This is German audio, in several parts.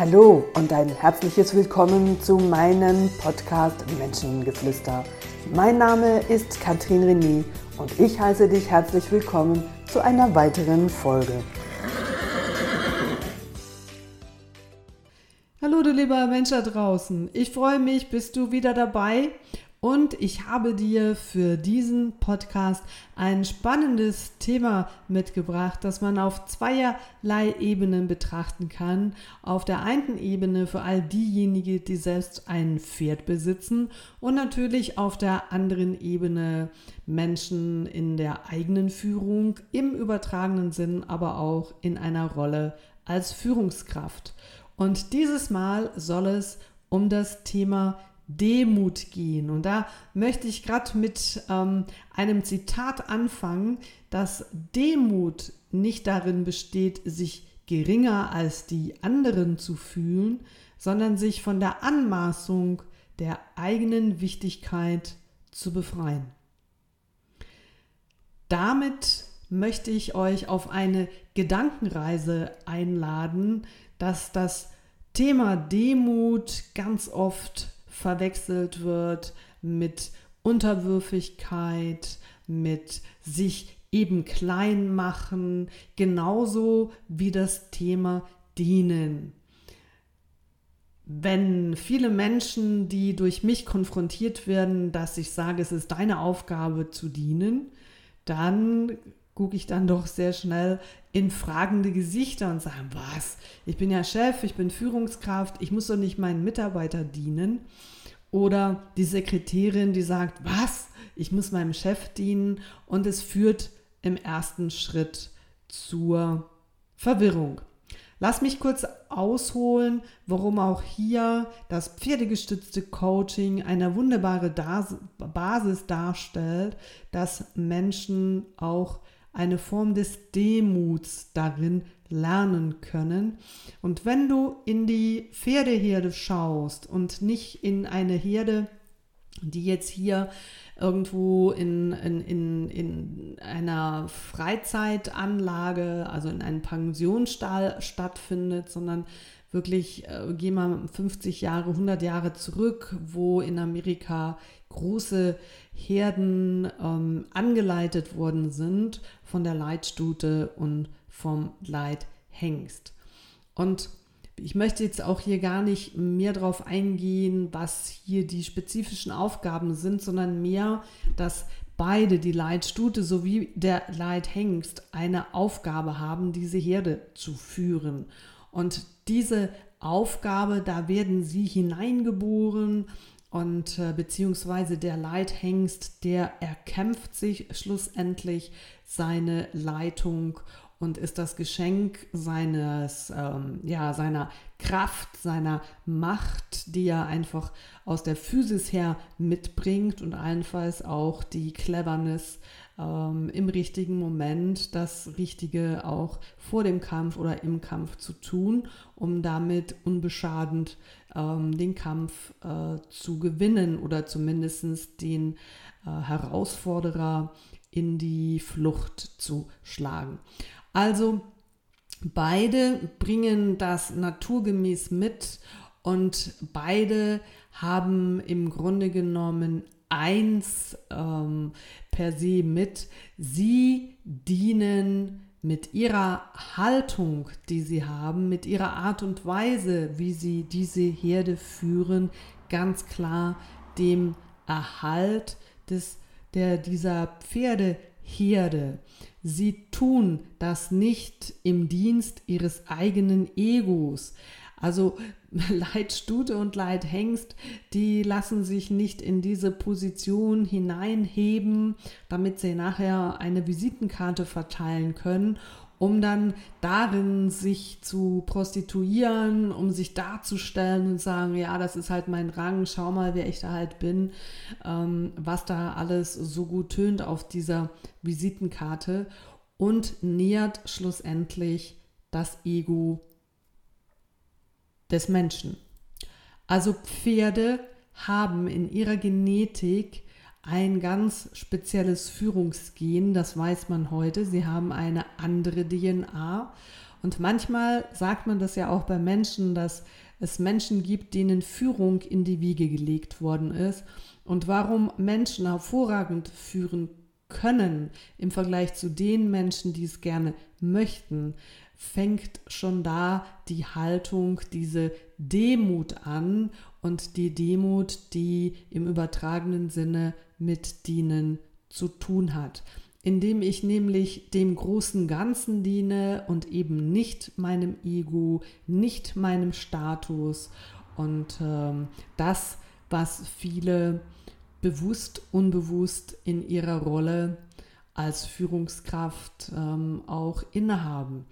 Hallo und ein herzliches Willkommen zu meinem Podcast Menschengeflüster. Mein Name ist Katrin René und ich heiße dich herzlich willkommen zu einer weiteren Folge. Hallo du lieber Mensch da draußen, ich freue mich, bist du wieder dabei und ich habe dir für diesen Podcast ein spannendes Thema mitgebracht, das man auf zweierlei Ebenen betrachten kann. Auf der einen Ebene für all diejenigen, die selbst ein Pferd besitzen und natürlich auf der anderen Ebene Menschen in der eigenen Führung, im übertragenen Sinn, aber auch in einer Rolle als Führungskraft. Und dieses Mal soll es um das Thema Demut gehen. Und da möchte ich gerade mit ähm, einem Zitat anfangen, dass Demut nicht darin besteht, sich geringer als die anderen zu fühlen, sondern sich von der Anmaßung der eigenen Wichtigkeit zu befreien. Damit möchte ich euch auf eine Gedankenreise einladen, dass das Thema Demut ganz oft verwechselt wird mit Unterwürfigkeit, mit sich eben klein machen, genauso wie das Thema dienen. Wenn viele Menschen, die durch mich konfrontiert werden, dass ich sage, es ist deine Aufgabe zu dienen, dann gucke ich dann doch sehr schnell in fragende Gesichter und sage, was? Ich bin ja Chef, ich bin Führungskraft, ich muss doch nicht meinen Mitarbeiter dienen. Oder die Sekretärin, die sagt, was? Ich muss meinem Chef dienen. Und es führt im ersten Schritt zur Verwirrung. Lass mich kurz ausholen, warum auch hier das pferdegestützte Coaching eine wunderbare Basis darstellt, dass Menschen auch eine Form des Demuts darin lernen können. Und wenn du in die Pferdeherde schaust und nicht in eine Herde, die jetzt hier irgendwo in, in, in, in einer Freizeitanlage, also in einem Pensionsstall stattfindet, sondern wirklich, äh, gehen wir 50 Jahre, 100 Jahre zurück, wo in Amerika große Herden ähm, angeleitet worden sind von der Leitstute und vom Leithengst. Und ich möchte jetzt auch hier gar nicht mehr darauf eingehen, was hier die spezifischen Aufgaben sind, sondern mehr, dass beide, die Leitstute sowie der Leithengst, eine Aufgabe haben, diese Herde zu führen. Und diese Aufgabe, da werden sie hineingeboren und äh, beziehungsweise der Leithengst, der erkämpft sich schlussendlich seine Leitung und ist das Geschenk seines, ähm, ja, seiner Kraft, seiner Macht, die er einfach aus der Physis her mitbringt und allenfalls auch die Cleverness ähm, im richtigen Moment, das Richtige auch vor dem Kampf oder im Kampf zu tun, um damit unbeschadend ähm, den Kampf äh, zu gewinnen oder zumindest den äh, Herausforderer in die Flucht zu schlagen. Also beide bringen das naturgemäß mit und beide haben im Grunde genommen eins ähm, per se mit. Sie dienen mit ihrer Haltung, die sie haben, mit ihrer Art und Weise, wie sie diese Herde führen, ganz klar dem Erhalt des, der, dieser Pferdeherde. Sie tun das nicht im Dienst ihres eigenen Egos. Also Leitstute und Leithengst, die lassen sich nicht in diese Position hineinheben, damit sie nachher eine Visitenkarte verteilen können um dann darin sich zu prostituieren, um sich darzustellen und sagen, ja, das ist halt mein Rang, schau mal, wer ich da halt bin, ähm, was da alles so gut tönt auf dieser Visitenkarte. Und nährt schlussendlich das Ego des Menschen. Also Pferde haben in ihrer Genetik ein ganz spezielles Führungsgen, das weiß man heute. Sie haben eine andere DNA Und manchmal sagt man das ja auch bei Menschen, dass es Menschen gibt, denen Führung in die Wiege gelegt worden ist. Und warum Menschen hervorragend führen können im Vergleich zu den Menschen, die es gerne möchten, fängt schon da die Haltung, diese Demut an und die Demut, die im übertragenen Sinne mit Dienen zu tun hat. Indem ich nämlich dem großen Ganzen diene und eben nicht meinem Ego, nicht meinem Status und ähm, das, was viele bewusst, unbewusst in ihrer Rolle als Führungskraft ähm, auch innehaben.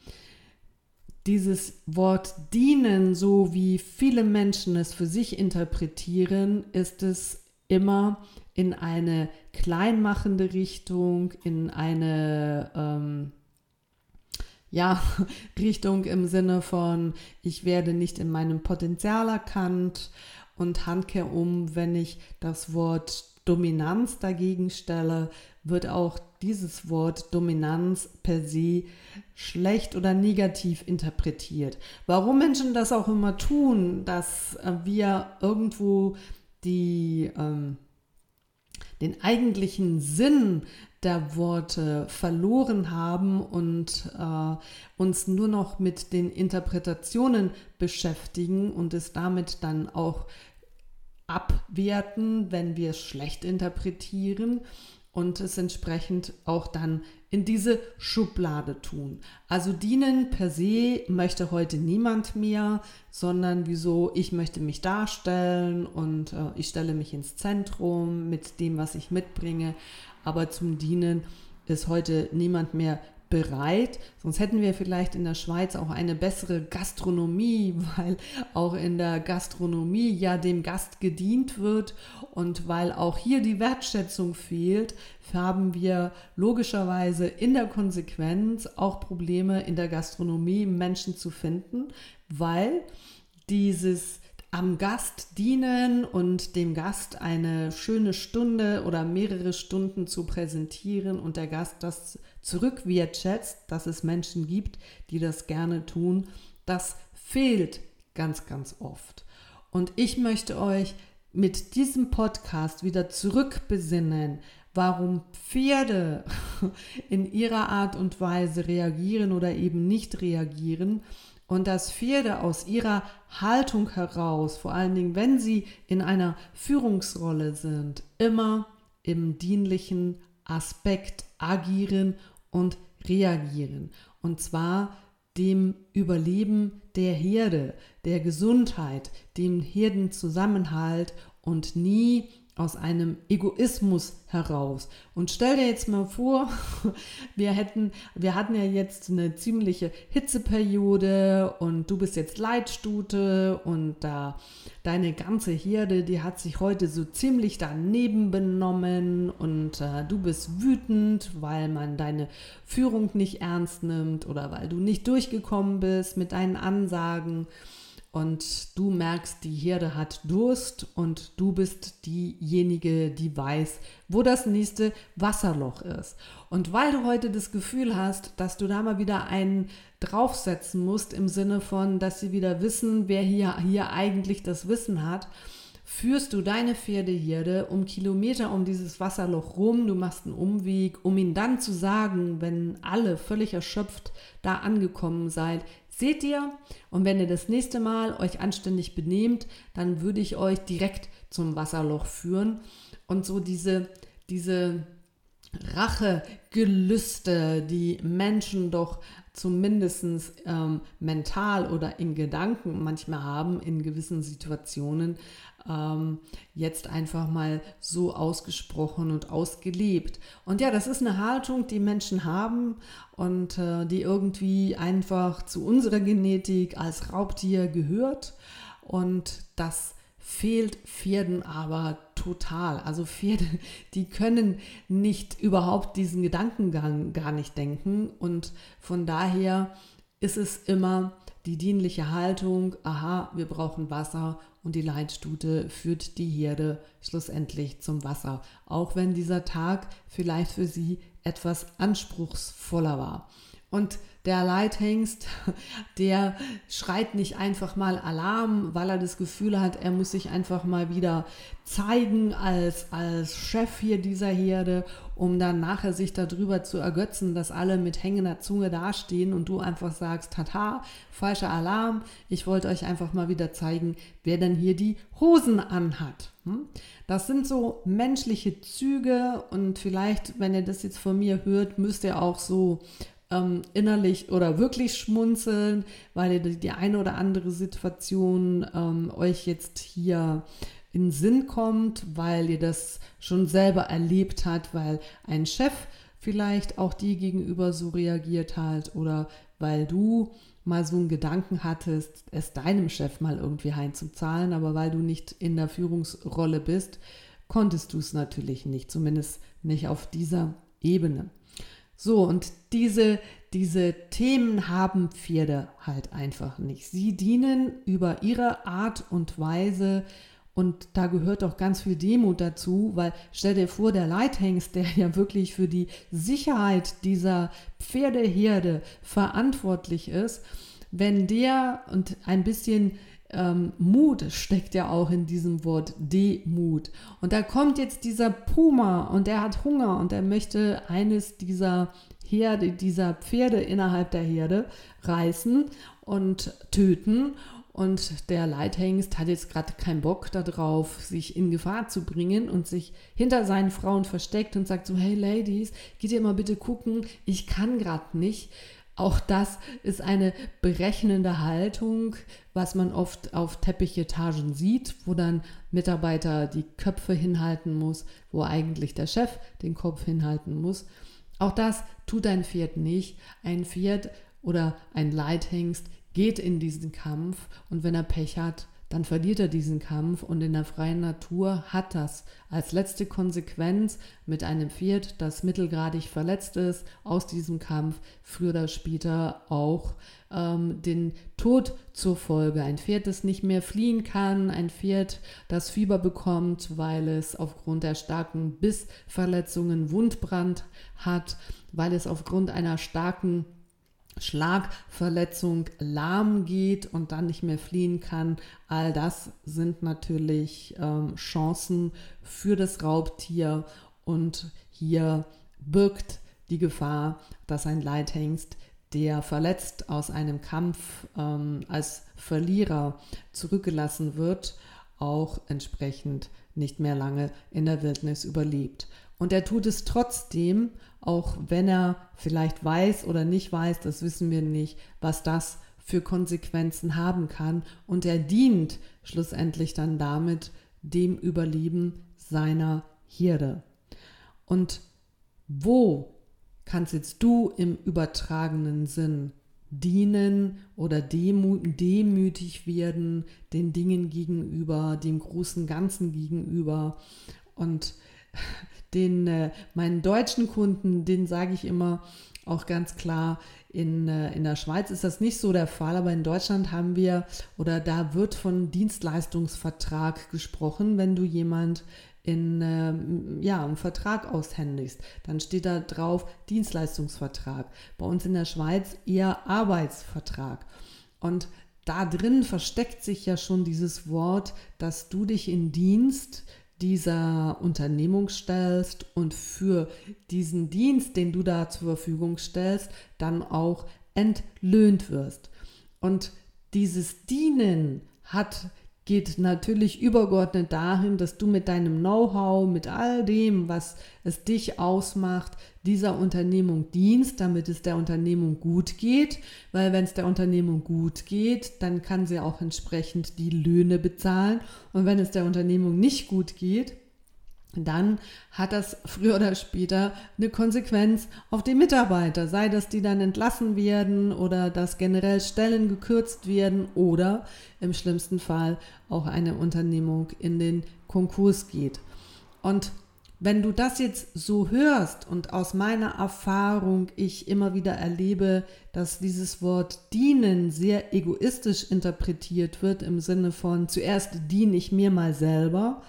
Dieses Wort dienen, so wie viele Menschen es für sich interpretieren, ist es immer in eine kleinmachende Richtung, in eine ähm, ja, Richtung im Sinne von, ich werde nicht in meinem Potenzial erkannt und handkehrum, wenn ich das Wort Dominanz dagegen stelle, wird auch dieses Wort Dominanz per se schlecht oder negativ interpretiert. Warum Menschen das auch immer tun, dass wir irgendwo die, ähm, den eigentlichen Sinn der Worte verloren haben und äh, uns nur noch mit den Interpretationen beschäftigen und es damit dann auch abwerten, wenn wir es schlecht interpretieren und es entsprechend auch dann in diese Schublade tun. Also dienen per se möchte heute niemand mehr, sondern wieso ich möchte mich darstellen und äh, ich stelle mich ins Zentrum mit dem, was ich mitbringe. Aber zum Dienen ist heute niemand mehr bereit. Sonst hätten wir vielleicht in der Schweiz auch eine bessere Gastronomie, weil auch in der Gastronomie ja dem Gast gedient wird und weil auch hier die Wertschätzung fehlt, haben wir logischerweise in der Konsequenz auch Probleme in der Gastronomie Menschen zu finden, weil dieses am Gast dienen und dem Gast eine schöne Stunde oder mehrere Stunden zu präsentieren und der Gast das zurückwertschätzt, dass es Menschen gibt, die das gerne tun, das fehlt ganz, ganz oft. Und ich möchte euch mit diesem Podcast wieder zurückbesinnen, warum Pferde in ihrer Art und Weise reagieren oder eben nicht reagieren und dass Pferde aus ihrer Haltung heraus, vor allen Dingen wenn sie in einer Führungsrolle sind, immer im dienlichen Aspekt agieren und reagieren. Und zwar dem Überleben der Herde, der Gesundheit, dem Herdenzusammenhalt und nie aus einem Egoismus heraus. Und stell dir jetzt mal vor, wir hätten, wir hatten ja jetzt eine ziemliche Hitzeperiode und du bist jetzt Leitstute und da deine ganze Herde, die hat sich heute so ziemlich daneben benommen und äh, du bist wütend, weil man deine Führung nicht ernst nimmt oder weil du nicht durchgekommen bist mit deinen Ansagen und du merkst, die Herde hat Durst und du bist diejenige, die weiß, wo das nächste Wasserloch ist. Und weil du heute das Gefühl hast, dass du da mal wieder einen draufsetzen musst, im Sinne von, dass sie wieder wissen, wer hier, hier eigentlich das Wissen hat, führst du deine Pferdeherde um Kilometer um dieses Wasserloch rum, du machst einen Umweg, um ihnen dann zu sagen, wenn alle völlig erschöpft da angekommen seid, seht ihr, und wenn ihr das nächste Mal euch anständig benehmt, dann würde ich euch direkt zum Wasserloch führen. Und so diese, diese Rachegelüste, die Menschen doch zumindest ähm, mental oder in Gedanken manchmal haben in gewissen Situationen, ähm, jetzt einfach mal so ausgesprochen und ausgelebt. Und ja, das ist eine Haltung, die Menschen haben und äh, die irgendwie einfach zu unserer Genetik als Raubtier gehört. Und das fehlt Pferden aber total. Also Pferde, die können nicht überhaupt diesen Gedankengang gar nicht denken. Und von daher ist es immer die dienliche Haltung, aha, wir brauchen Wasser und die Leitstute führt die Herde schlussendlich zum Wasser, auch wenn dieser Tag vielleicht für sie etwas anspruchsvoller war. Und der Leithengst, der schreit nicht einfach mal Alarm, weil er das Gefühl hat, er muss sich einfach mal wieder zeigen als, als Chef hier dieser Herde, um dann nachher sich darüber zu ergötzen, dass alle mit hängender Zunge dastehen und du einfach sagst, tata, falscher Alarm, ich wollte euch einfach mal wieder zeigen, wer denn hier die Hosen anhat. Hm? Das sind so menschliche Züge und vielleicht, wenn ihr das jetzt von mir hört, müsst ihr auch so ähm, innerlich oder wirklich schmunzeln, weil ihr die, eine oder andere Situation ähm, euch jetzt hier in Sinn kommt, weil ihr das schon selber erlebt habt, weil ein Chef vielleicht auch dir gegenüber so reagiert hat oder weil du mal so einen Gedanken hattest, es deinem Chef mal irgendwie heimzuzahlen, aber weil du nicht in der Führungsrolle bist, konntest du es natürlich nicht, zumindest nicht auf dieser Ebene. So, und diese, diese Themen haben Pferde halt einfach nicht. Sie dienen über ihre Art und Weise und da gehört auch ganz viel Demut dazu, weil stell dir vor, der Leithengst, der ja wirklich für die Sicherheit dieser Pferdeherde verantwortlich ist, wenn der und ein bisschen ähm, Mut steckt ja auch in diesem Wort Demut. Und da kommt jetzt dieser Puma und der hat Hunger und er möchte eines dieser Herde, dieser Pferde innerhalb der Herde reißen und töten. Und der Leithengst hat jetzt gerade keinen Bock darauf, sich in Gefahr zu bringen und sich hinter seinen Frauen versteckt und sagt so, hey Ladies, geht ihr mal bitte gucken, ich kann gerade nicht. Auch das ist eine berechnende Haltung, was man oft auf Teppichetagen sieht, wo dann Mitarbeiter die Köpfe hinhalten muss, wo eigentlich der Chef den Kopf hinhalten muss. Auch das tut ein Pferd nicht. Ein Pferd oder ein Leithengst geht in diesen Kampf und wenn er Pech hat, dann verliert er diesen Kampf und in der freien Natur hat das als letzte Konsequenz mit einem Pferd, das mittelgradig verletzt ist, aus diesem Kampf früher oder später auch ähm, den Tod zur Folge. Ein Pferd, das nicht mehr fliehen kann, ein Pferd, das Fieber bekommt, weil es aufgrund der starken Bissverletzungen Wundbrand hat, weil es aufgrund einer starken Schlagverletzung lahm geht und dann nicht mehr fliehen kann. All das sind natürlich ähm, Chancen für das Raubtier und hier birgt die Gefahr, dass ein Leithengst, der verletzt aus einem Kampf ähm, als Verlierer zurückgelassen wird, auch entsprechend nicht mehr lange in der Wildnis überlebt. Und er tut es trotzdem, auch wenn er vielleicht weiß oder nicht weiß, das wissen wir nicht, was das für Konsequenzen haben kann. Und er dient schlussendlich dann damit dem Überleben seiner Herde. Und wo kannst jetzt du im übertragenen Sinn dienen oder demütig werden den Dingen gegenüber, dem großen Ganzen gegenüber. Und den äh, meinen deutschen Kunden, den sage ich immer auch ganz klar, in, äh, in der Schweiz ist das nicht so der Fall, aber in Deutschland haben wir oder da wird von Dienstleistungsvertrag gesprochen, wenn du jemand in äh, ja, einen Vertrag aushändigst, dann steht da drauf Dienstleistungsvertrag. Bei uns in der Schweiz eher Arbeitsvertrag. Und da drin versteckt sich ja schon dieses Wort, dass du dich in Dienst dieser Unternehmung stellst und für diesen Dienst, den du da zur Verfügung stellst, dann auch entlöhnt wirst. Und dieses Dienen hat geht natürlich übergeordnet dahin, dass du mit deinem Know-how, mit all dem, was es dich ausmacht, dieser Unternehmung dienst, damit es der Unternehmung gut geht, weil wenn es der Unternehmung gut geht, dann kann sie auch entsprechend die Löhne bezahlen. Und wenn es der Unternehmung nicht gut geht, dann hat das früher oder später eine Konsequenz auf die Mitarbeiter, sei das die dann entlassen werden oder dass generell Stellen gekürzt werden oder im schlimmsten Fall auch eine Unternehmung in den Konkurs geht. Und wenn du das jetzt so hörst und aus meiner Erfahrung ich immer wieder erlebe, dass dieses Wort dienen sehr egoistisch interpretiert wird im Sinne von zuerst diene ich mir mal selber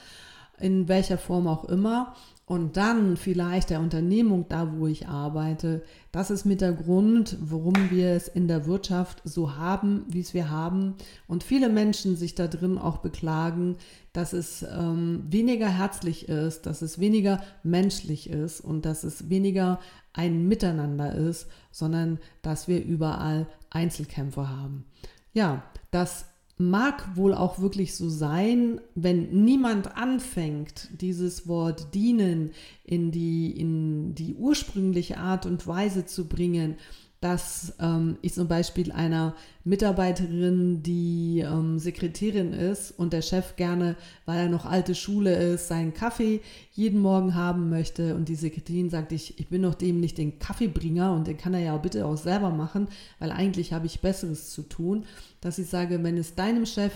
in welcher Form auch immer. und dann vielleicht der Unternehmung da, wo ich arbeite. Das ist mit der Grund, warum wir es in der Wirtschaft so haben, wie es wir haben. Und viele Menschen sich da drin auch beklagen, dass es ähm, weniger herzlich ist, dass es weniger menschlich ist und dass es weniger ein Miteinander ist, sondern dass wir überall Einzelkämpfer haben. Ja, das mag wohl auch wirklich so sein, wenn niemand anfängt, dieses Wort dienen in die, in die ursprüngliche Art und Weise zu bringen, dass ähm, ich zum Beispiel einer Mitarbeiterin, die ähm, Sekretärin ist und der Chef gerne, weil er noch alte Schule ist, seinen Kaffee jeden Morgen haben möchte und die Sekretärin sagt, ich, ich bin doch dem nicht den Kaffeebringer und den kann er ja bitte auch selber machen, weil eigentlich habe ich Besseres zu tun, dass ich sage, wenn es deinem Chef,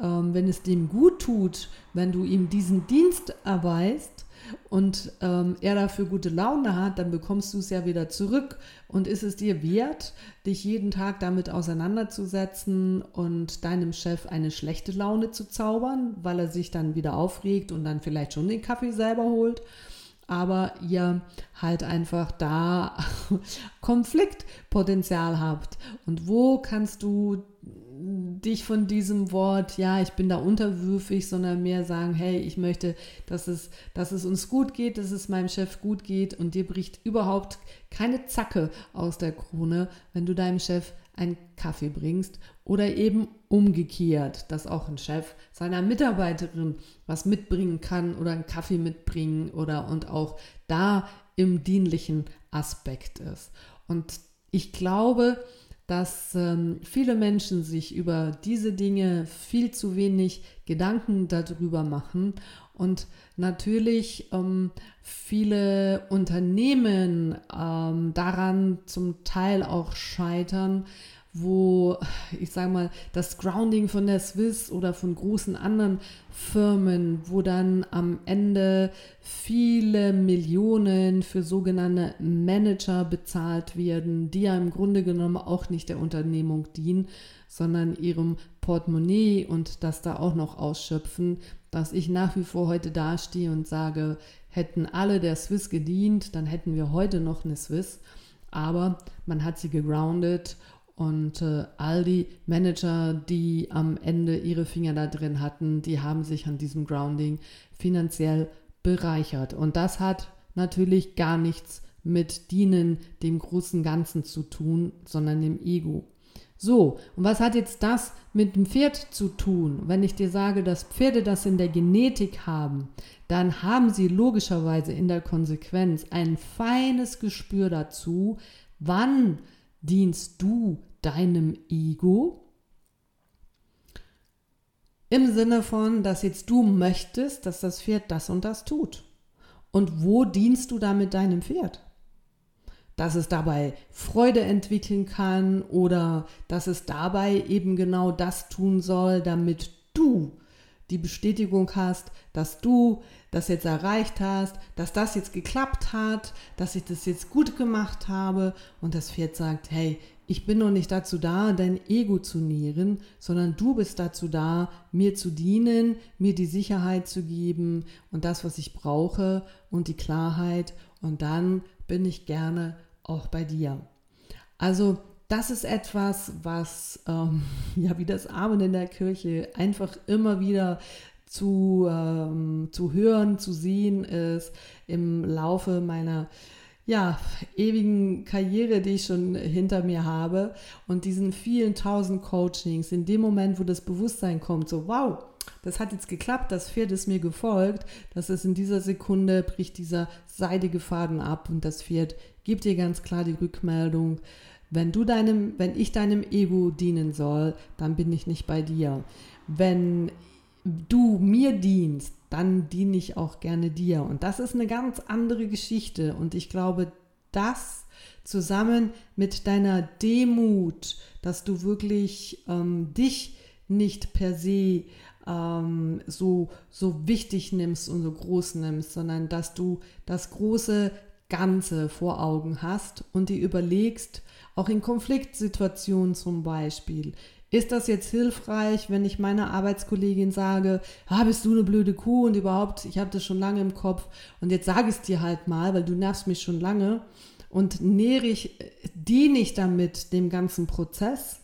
ähm, wenn es dem gut tut, wenn du ihm diesen Dienst erweist, und ähm, er dafür gute Laune hat, dann bekommst du es ja wieder zurück. Und ist es dir wert, dich jeden Tag damit auseinanderzusetzen und deinem Chef eine schlechte Laune zu zaubern, weil er sich dann wieder aufregt und dann vielleicht schon den Kaffee selber holt? Aber ihr halt einfach da Konfliktpotenzial habt. Und wo kannst du dich von diesem Wort, ja, ich bin da unterwürfig, sondern mehr sagen, hey, ich möchte, dass es, dass es uns gut geht, dass es meinem Chef gut geht und dir bricht überhaupt keine Zacke aus der Krone, wenn du deinem Chef einen Kaffee bringst oder eben umgekehrt, dass auch ein Chef seiner Mitarbeiterin was mitbringen kann oder einen Kaffee mitbringen oder und auch da im dienlichen Aspekt ist. Und ich glaube, dass ähm, viele Menschen sich über diese Dinge viel zu wenig Gedanken darüber machen und natürlich ähm, viele Unternehmen ähm, daran zum Teil auch scheitern, wo, ich sage mal, das Grounding von der Swiss oder von großen anderen Firmen, wo dann am Ende viele Millionen für sogenannte Manager bezahlt werden, die ja im Grunde genommen auch nicht der Unternehmung dienen, sondern ihrem Portemonnaie und das da auch noch ausschöpfen, dass ich nach wie vor heute dastehe und sage, hätten alle der Swiss gedient, dann hätten wir heute noch eine Swiss. Aber man hat sie gegroundet und äh, all die Manager, die am Ende ihre Finger da drin hatten, die haben sich an diesem Grounding finanziell bereichert. Und das hat natürlich gar nichts mit Dienen dem großen Ganzen zu tun, sondern dem Ego. So, und was hat jetzt das mit dem Pferd zu tun? Wenn ich dir sage, dass Pferde das in der Genetik haben, dann haben sie logischerweise in der Konsequenz ein feines Gespür dazu, wann dienst du deinem Ego. Im Sinne von, dass jetzt du möchtest, dass das Pferd das und das tut. Und wo dienst du damit deinem Pferd? Dass es dabei Freude entwickeln kann oder dass es dabei eben genau das tun soll, damit du die Bestätigung hast, dass du das jetzt erreicht hast, dass das jetzt geklappt hat, dass ich das jetzt gut gemacht habe und das Pferd sagt, hey, ich bin noch nicht dazu da, dein Ego zu nähren, sondern du bist dazu da, mir zu dienen, mir die Sicherheit zu geben und das, was ich brauche und die Klarheit. Und dann bin ich gerne auch bei dir. Also das ist etwas, was ähm, ja wie das Amen in der Kirche einfach immer wieder zu, ähm, zu hören, zu sehen ist im Laufe meiner ja, ewigen Karriere, die ich schon hinter mir habe und diesen vielen tausend Coachings, in dem Moment, wo das Bewusstsein kommt, so wow, das hat jetzt geklappt, das Pferd ist mir gefolgt, das ist in dieser Sekunde, bricht dieser seidige Faden ab und das Pferd gibt dir ganz klar die Rückmeldung, wenn du deinem, wenn ich deinem Ego dienen soll, dann bin ich nicht bei dir. Wenn du mir dienst, dann diene ich auch gerne dir. Und das ist eine ganz andere Geschichte. Und ich glaube, das zusammen mit deiner Demut, dass du wirklich ähm, dich nicht per se ähm, so, so wichtig nimmst und so groß nimmst, sondern dass du das große Ganze vor Augen hast und dir überlegst, auch in Konfliktsituationen zum Beispiel, Ist das jetzt hilfreich, wenn ich meiner Arbeitskollegin sage, ah, bist du eine blöde Kuh und überhaupt, ich habe das schon lange im Kopf und jetzt sage ich es dir halt mal, weil du nervst mich schon lange und nähere ich, diene ich damit dem ganzen Prozess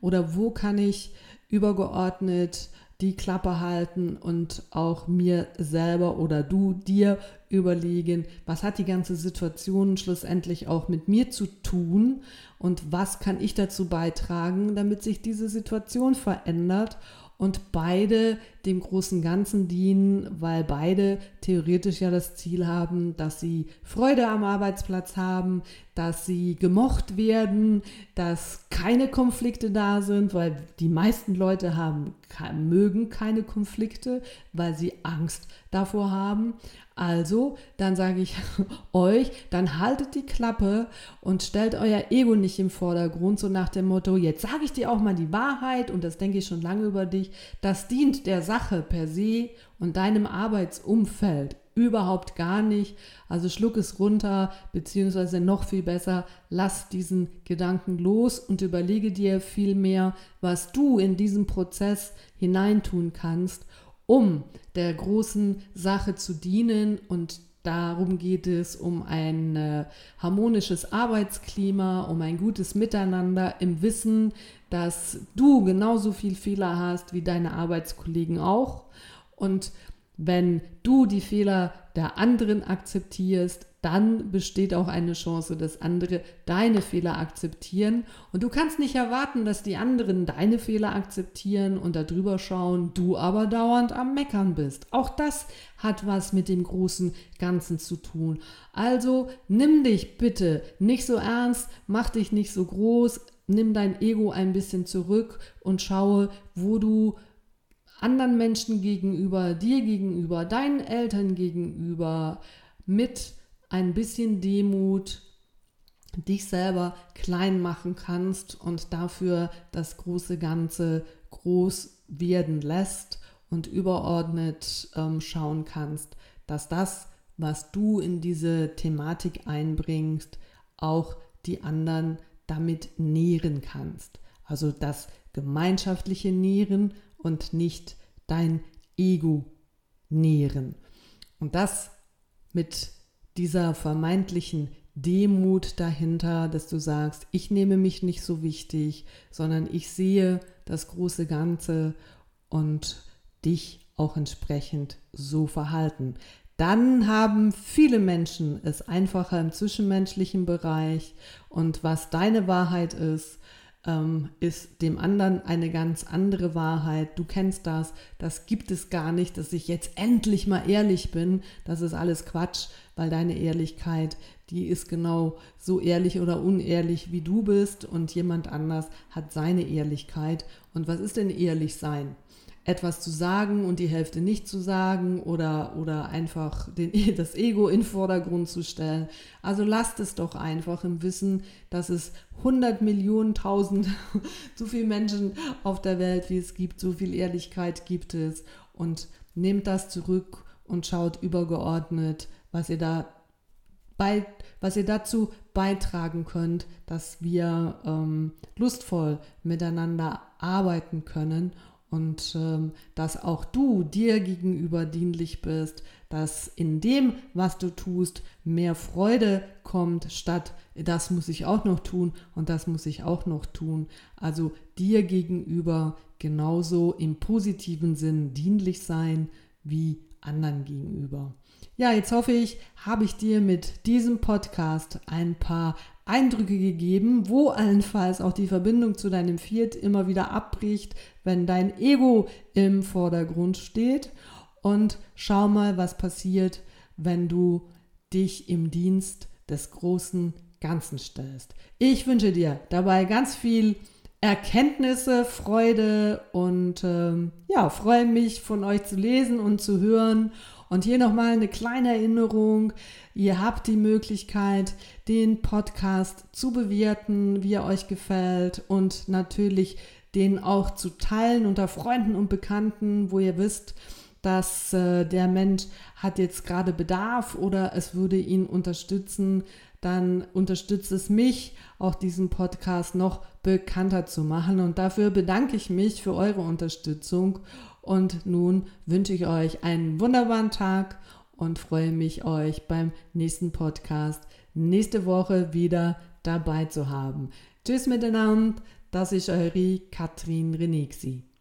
oder wo kann ich übergeordnet die Klappe halten und auch mir selber oder du dir überlegen, was hat die ganze Situation schlussendlich auch mit mir zu tun und was kann ich dazu beitragen, damit sich diese Situation verändert und beide dem großen Ganzen dienen, weil beide theoretisch ja das Ziel haben, dass sie Freude am Arbeitsplatz haben, dass sie gemocht werden, dass keine Konflikte da sind, weil die meisten Leute haben, mögen keine Konflikte, weil sie Angst davor haben. Also, dann sage ich euch, dann haltet die Klappe und stellt euer Ego nicht im Vordergrund, so nach dem Motto, jetzt sage ich dir auch mal die Wahrheit und das denke ich schon lange über dich. Das dient der Sache per se und deinem Arbeitsumfeld überhaupt gar nicht. Also schluck es runter, beziehungsweise noch viel besser, lass diesen Gedanken los und überlege dir vielmehr, was du in diesen Prozess hineintun kannst, um der großen Sache zu dienen und Darum geht es um ein äh, harmonisches Arbeitsklima, um ein gutes Miteinander im Wissen, dass du genauso viel Fehler hast wie deine Arbeitskollegen auch. Und wenn du die Fehler der anderen akzeptierst, dann besteht auch eine Chance, dass andere deine Fehler akzeptieren. Und du kannst nicht erwarten, dass die anderen deine Fehler akzeptieren und darüber schauen, du aber dauernd am Meckern bist. Auch das hat was mit dem großen Ganzen zu tun. Also nimm dich bitte nicht so ernst, mach dich nicht so groß, nimm dein Ego ein bisschen zurück und schaue, wo du anderen Menschen gegenüber, dir gegenüber, deinen Eltern gegenüber mit ein bisschen Demut dich selber klein machen kannst und dafür das große Ganze groß werden lässt und überordnet ähm, schauen kannst, dass das, was du in diese Thematik einbringst, auch die anderen damit nähren kannst. Also das gemeinschaftliche Nähren und nicht dein Ego nähren. Und das mit dieser vermeintlichen Demut dahinter, dass du sagst, ich nehme mich nicht so wichtig, sondern ich sehe das große Ganze und dich auch entsprechend so verhalten. Dann haben viele Menschen es einfacher im zwischenmenschlichen Bereich und was deine Wahrheit ist, ähm, ist dem anderen eine ganz andere Wahrheit. Du kennst das, das gibt es gar nicht, dass ich jetzt endlich mal ehrlich bin. Das ist alles Quatsch, weil deine Ehrlichkeit, die ist genau so ehrlich oder unehrlich wie du bist und jemand anders hat seine Ehrlichkeit. Und was ist denn ehrlich sein? Etwas zu sagen und die Hälfte nicht zu sagen oder, oder einfach den, das Ego in den Vordergrund zu stellen. Also lasst es doch einfach im Wissen, dass es 100 Millionen, 1000, so viele Menschen auf der Welt, wie es gibt, so viel Ehrlichkeit gibt es und nehmt das zurück und schaut übergeordnet, was ihr da bei, was ihr dazu beitragen könnt, dass wir ähm, lustvoll miteinander arbeiten können und ähm, dass auch du dir gegenüber dienlich bist, dass in dem, was du tust, mehr Freude kommt, statt das muss ich auch noch tun und das muss ich auch noch tun. Also dir gegenüber genauso im positiven Sinn dienlich sein wie anderen gegenüber. Ja, jetzt hoffe ich, habe ich dir mit diesem Podcast ein paar Eindrücke gegeben, wo allenfalls auch die Verbindung zu deinem Viert immer wieder abbricht, wenn dein Ego im Vordergrund steht. Und schau mal, was passiert, wenn du dich im Dienst des großen Ganzen stellst. Ich wünsche dir dabei ganz viel Erkenntnisse, Freude und ähm, ja, freue mich von euch zu lesen und zu hören. Und hier nochmal eine kleine Erinnerung. Ihr habt die Möglichkeit, den Podcast zu bewerten, wie er euch gefällt und natürlich den auch zu teilen unter Freunden und Bekannten, wo ihr wisst, dass äh, der Mensch hat jetzt gerade Bedarf oder es würde ihn unterstützen, dann unterstützt es mich, auch diesen Podcast noch bekannter zu machen. Und dafür bedanke ich mich für eure Unterstützung. Und nun wünsche ich euch einen wunderbaren Tag und freue mich, euch beim nächsten Podcast nächste Woche wieder dabei zu haben. Tschüss miteinander, das ist eure Katrin Renixi.